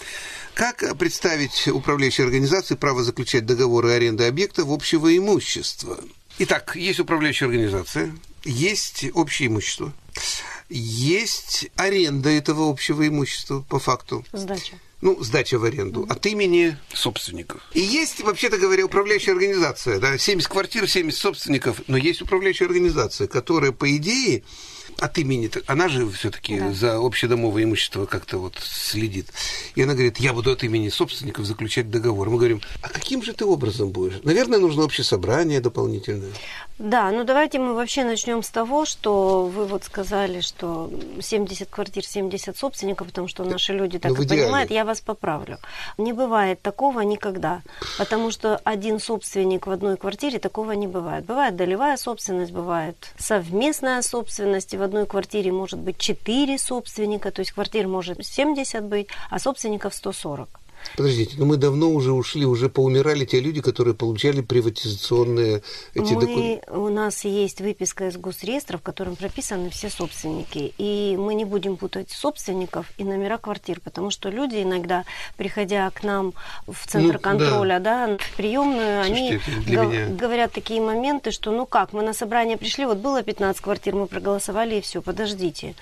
Как представить управляющей организации право заключать договоры аренды объектов общего имущества? Итак, есть управляющая организация, есть общее имущество, есть аренда этого общего имущества по факту. Сдача ну, сдача в аренду от имени собственников. И есть, вообще-то говоря, управляющая организация, да, 70 квартир, 70 собственников, но есть управляющая организация, которая, по идее, от имени, она же все-таки да. за общедомовое имущество как-то вот следит. И она говорит, я буду от имени собственников заключать договор. Мы говорим, а каким же ты образом будешь? Наверное, нужно общее собрание дополнительное. Да, ну давайте мы вообще начнем с того, что вы вот сказали, что 70 квартир, 70 собственников, потому что наши люди так ну, и понимают, я вас поправлю. Не бывает такого никогда, потому что один собственник в одной квартире такого не бывает. Бывает долевая собственность, бывает совместная собственность, и в одной квартире может быть 4 собственника, то есть квартир может 70 быть, а собственников 140. Подождите, но мы давно уже ушли, уже поумирали те люди, которые получали приватизационные эти мы, документы. У нас есть выписка из госреестра, в котором прописаны все собственники. И мы не будем путать собственников и номера квартир, потому что люди иногда, приходя к нам в центр ну, контроля, да. Да, в приемную, Слушайте, они г- говорят такие моменты, что ну как, мы на собрание пришли, вот было 15 квартир, мы проголосовали и все, подождите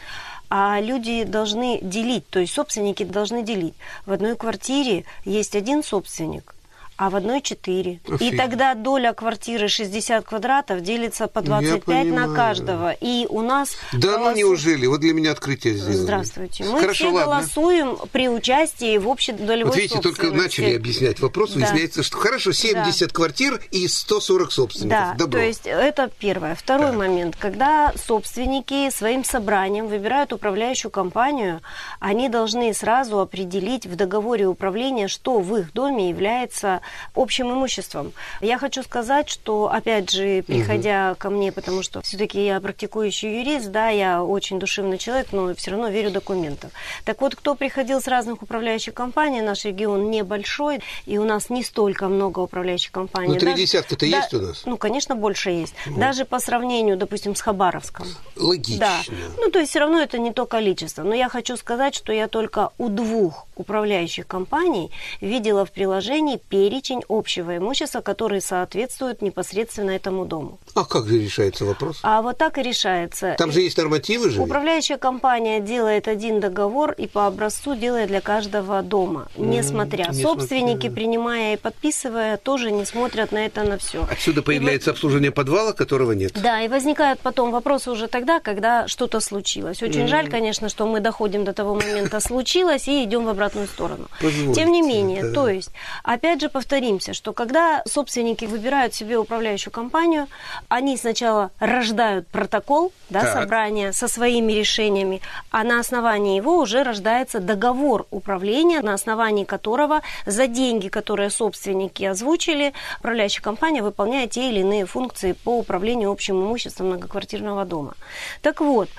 а люди должны делить, то есть собственники должны делить. В одной квартире есть один собственник, а в одной 4. И тогда доля квартиры 60 квадратов делится по 25 на каждого. И у нас... Да голосу... ну неужели? Вот для меня открытие сделано. Здравствуйте. Мы Хорошо, все ладно. голосуем при участии в общей долевой Вот видите, только начали объяснять вопрос, да. выясняется, что хорошо, 70 да. квартир и 140 собственников. Да, Добро. то есть это первое. Второй так. момент. Когда собственники своим собранием выбирают управляющую компанию, они должны сразу определить в договоре управления, что в их доме является общим имуществом. Я хочу сказать, что, опять же, приходя угу. ко мне, потому что все-таки я практикующий юрист, да, я очень душевный человек, но все равно верю документам. Так вот, кто приходил с разных управляющих компаний, наш регион небольшой, и у нас не столько много управляющих компаний. Ну, три десятка-то да, есть у нас? Ну, конечно, больше есть. Вот. Даже по сравнению, допустим, с Хабаровском. Логично. Да. Ну, то есть все равно это не то количество. Но я хочу сказать, что я только у двух управляющих компаний видела в приложении перечень общего имущества, который соответствует непосредственно этому дому. А как же решается вопрос? А вот так и решается. Там же есть нормативы же? Управляющая компания делает один договор и по образцу делает для каждого дома, несмотря. Не Собственники, смотря. принимая и подписывая, тоже не смотрят на это на все. Отсюда появляется и обслуживание подвала, которого нет. Да, и возникают потом вопросы уже тогда, когда что-то случилось. Очень mm. жаль, конечно, что мы доходим до того момента случилось и идем в обратную сторону. Позвольте, Тем не менее, да. то есть, опять же, повторимся, что когда собственники выбирают себе управляющую компанию, они сначала рождают протокол да, собрания со своими решениями, а на основании его уже рождается договор управления, на основании которого за деньги, которые собственники озвучили, управляющая компания выполняет те или иные функции по управлению общим имуществом многоквартирного дома. Так вот,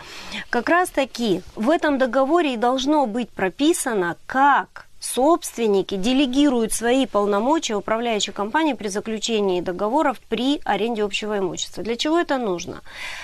как раз таки в этом договоре и должно быть прописано, как собственники делегируют свои полномочия управляющей компании при заключении договоров при аренде общего имущества. Для чего это нужно?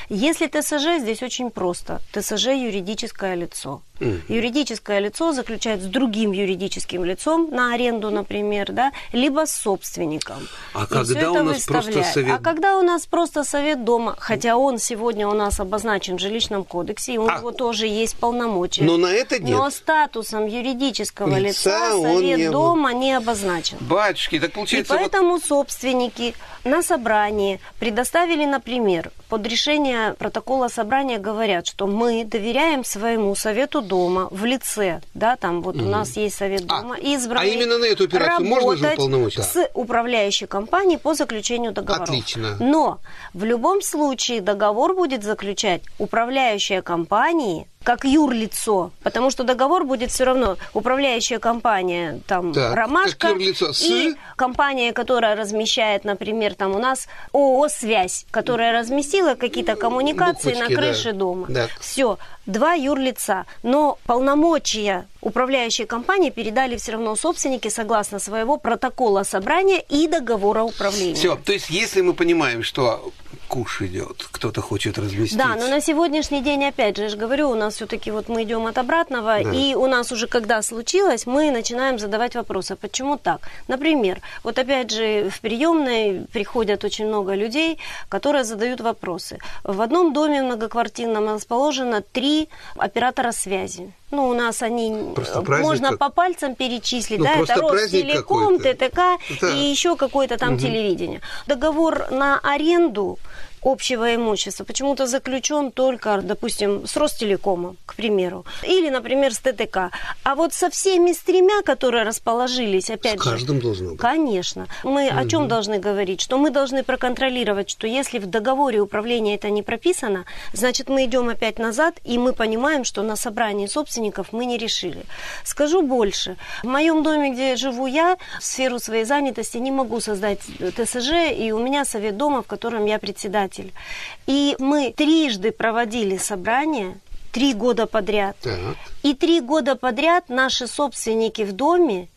Если ТСЖ, здесь очень просто. ТСЖ – юридическое лицо. Юридическое лицо заключает с другим юридическим лицом на аренду, например, да, либо с собственником. А когда у нас просто совет... А когда у нас просто совет дома, хотя он сегодня у нас обозначен в жилищном кодексе, и у а... него тоже есть полномочия. Но на это нет. Но статусом юридического лица, лица совет не... дома не обозначен. Батюшки, так получается... И поэтому вот... собственники на собрании предоставили, например, под решение протокола собрания говорят, что мы доверяем своему совету дома в лице, да, там вот угу. у нас есть совет а, дома, а, избранный. А именно на эту операцию можно же уполномочить? с управляющей компанией по заключению договора. Отлично. Но в любом случае договор будет заключать управляющая компания как юрлицо, потому что договор будет все равно управляющая компания, там, Так, Ромашка, юрлицо с- и компания, которая размещает, например, там у нас ООО «Связь», которая разместила какие-то коммуникации Буквочки, на крыше да. дома. Да. Все, два юрлица, но полномочия управляющей компании передали все равно собственники согласно своего протокола собрания и договора управления. Все, то есть если мы понимаем, что куш идет, кто-то хочет разместить. Да, но на сегодняшний день, опять же, я же говорю, у нас все-таки вот мы идем от обратного, Да. и у нас уже когда случилось, мы начинаем задавать вопросы, почему так? Например, вот опять же в приемной приходят очень много людей, которые задают вопросы. В одном доме многоквартирном расположено три оператора связи. Ну, у нас они Просто э, можно как- по пальцам перечислить, Ну, да, это Ростелеком. ТТК Да. и еще какое-то там Мгм. телевидение. Договор на аренду общего имущества почему-то заключен только, допустим, с Ростелекомом, к примеру, или, например, с ТТК. А вот со всеми с тремя, которые расположились, опять С же, каждым должно быть. Конечно. Мы о чем должны говорить? Что мы должны проконтролировать, что если в договоре управления это не прописано, значит, мы идем опять назад, и мы понимаем, что на собрании собственников мы не решили. Скажу больше. В моем доме, где живу я, в сферу своей занятости не могу создать ТСЖ, и у меня совет дома, в котором я председатель. И мы трижды проводили собрания, три года подряд. Так. И три года подряд наши собственники в доме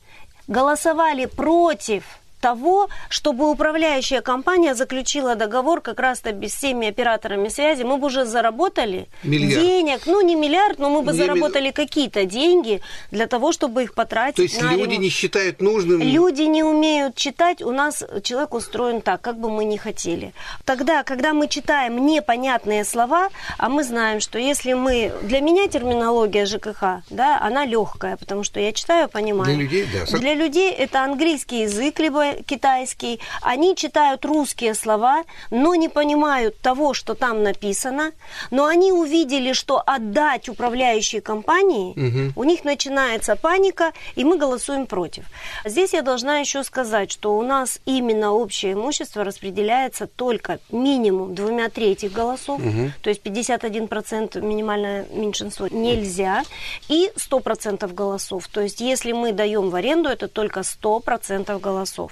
голосовали против того, чтобы управляющая компания заключила договор как раз-то с всеми операторами связи, мы бы уже заработали Миллиард. денег, ну не миллиард, но мы бы Не заработали какие-то деньги для того, чтобы их потратить То есть на люди ремонт. не считают нужным... Люди не умеют читать, у нас человек устроен так, как бы мы ни хотели. Тогда, когда мы читаем непонятные слова, а мы знаем, что если мы... Для меня терминология ЖКХ, да, она легкая, потому что я читаю, понимаю. Для людей, да. Для людей это английский язык, либо китайский. Они читают русские слова, но не понимают того, что там написано. Но они увидели, что отдать управляющей компании, Мгм. у них начинается паника, и мы голосуем против. Здесь я должна еще сказать, что у нас именно общее имущество распределяется только минимум двумя третьих голосов, Мгм. то есть 51% минимальное меньшинство нельзя, и 100% голосов. То есть если мы даем в аренду, это только 100% голосов.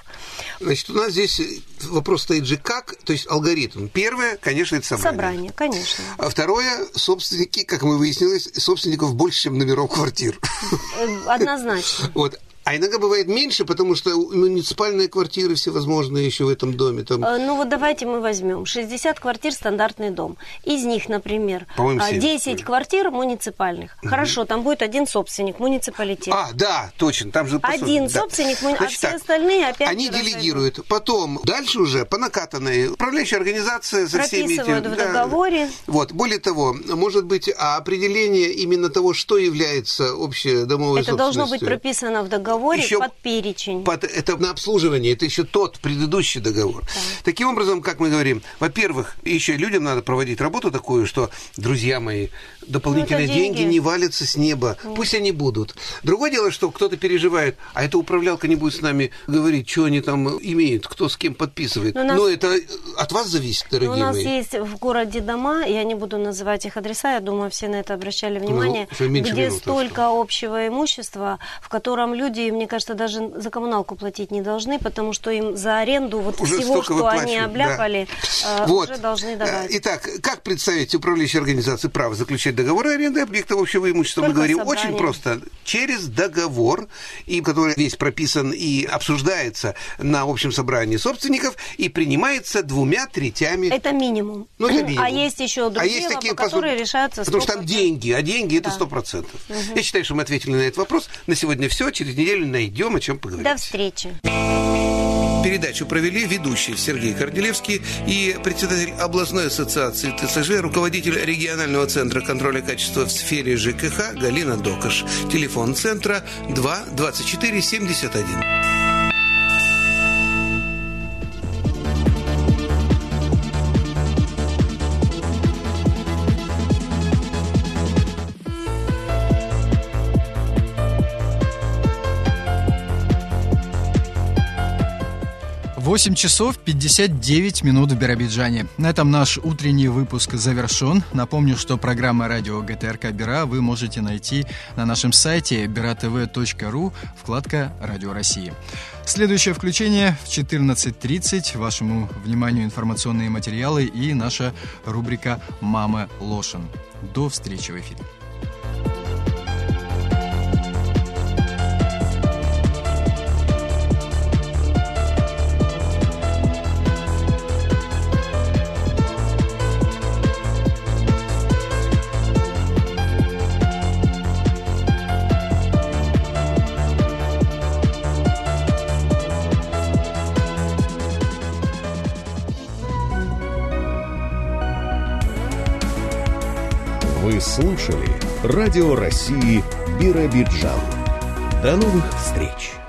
Значит, у нас здесь вопрос стоит же как, то есть алгоритм. Первое, конечно, это собрание. Собрание, конечно. А второе, собственники, как мы выяснили, собственников больше, чем номеров квартир. Э, Однозначно. Вот. А иногда бывает меньше, потому что муниципальные квартиры всевозможные еще в этом доме. Там, Э, Ну вот давайте мы возьмем 60 квартир стандартный дом. Из них, например, По-моему, а, 70. 10 квартир муниципальных. Мгм. Хорошо, там будет один собственник, муниципалитет. А, да, точно, там же... по сути, один да. собственник, муни- а Значит все так, остальные опять Они делегируют. Потом, дальше уже по накатанной, управляющая организация со всеми этими... в да. договоре. Вот, более того, может быть, а определение именно того, что является общедомовой Это должно быть собственностью. прописано в договоре Еще под перечень. Под- это на обслуживание, это еще тот предыдущий договор. Таким образом, как мы говорим, во-первых, еще людям надо проводить работу такую, что, друзья мои, дополнительные Ну, деньги. деньги. не валятся с неба, пусть они будут. Другое дело, что кто-то переживает, а эта управлялка не будет с нами говорить, что они там имеют, кто с кем подписывает. Но у нас- Но это от вас зависит, Ну, дорогие У нас мои. есть в городе дома, я не буду называть их адреса, я думаю, все на это обращали внимание, меньше где минуты столько общего имущества, в котором люди, мне кажется, даже за коммуналку платить не должны, потому что им за аренду вот Уже всего, что они обляпали, э, Вот. уже должны давать. Итак, как представить управляющей организации право заключать договоры аренды объектов общего имущества? Мы Только говорим собрание. очень просто. Через договор, и который весь прописан и обсуждается на общем собрании собственников и принимается двумя третями. Это минимум. *clears throat* Ну, это минимум. А есть еще А другие, есть такие, по которые решаются Потому что там 100%. деньги, а деньги это Да. сто процентов. Мгм. Я считаю, что мы ответили на этот вопрос. На сегодня все. Через неделю найдем о чем поговорить. До встречи. Передачу провели ведущий Сергей Корнелевский и председатель областной ассоциации ТСЖ, руководитель регионального центра контроля качества в сфере ЖКХ Галина Докаш. Телефон центра 2 24 71. 8 часов 59 минут в Биробиджане. На этом наш утренний выпуск завершен. Напомню, что программа радио ГТРК Бира вы можете найти на нашем сайте biratv.ru, вкладка «Радио России». Следующее включение в 14.30. Вашему вниманию информационные материалы и наша рубрика «Мама Лошин». До встречи в эфире. Слушали Радио России Биробиджан. До новых встреч!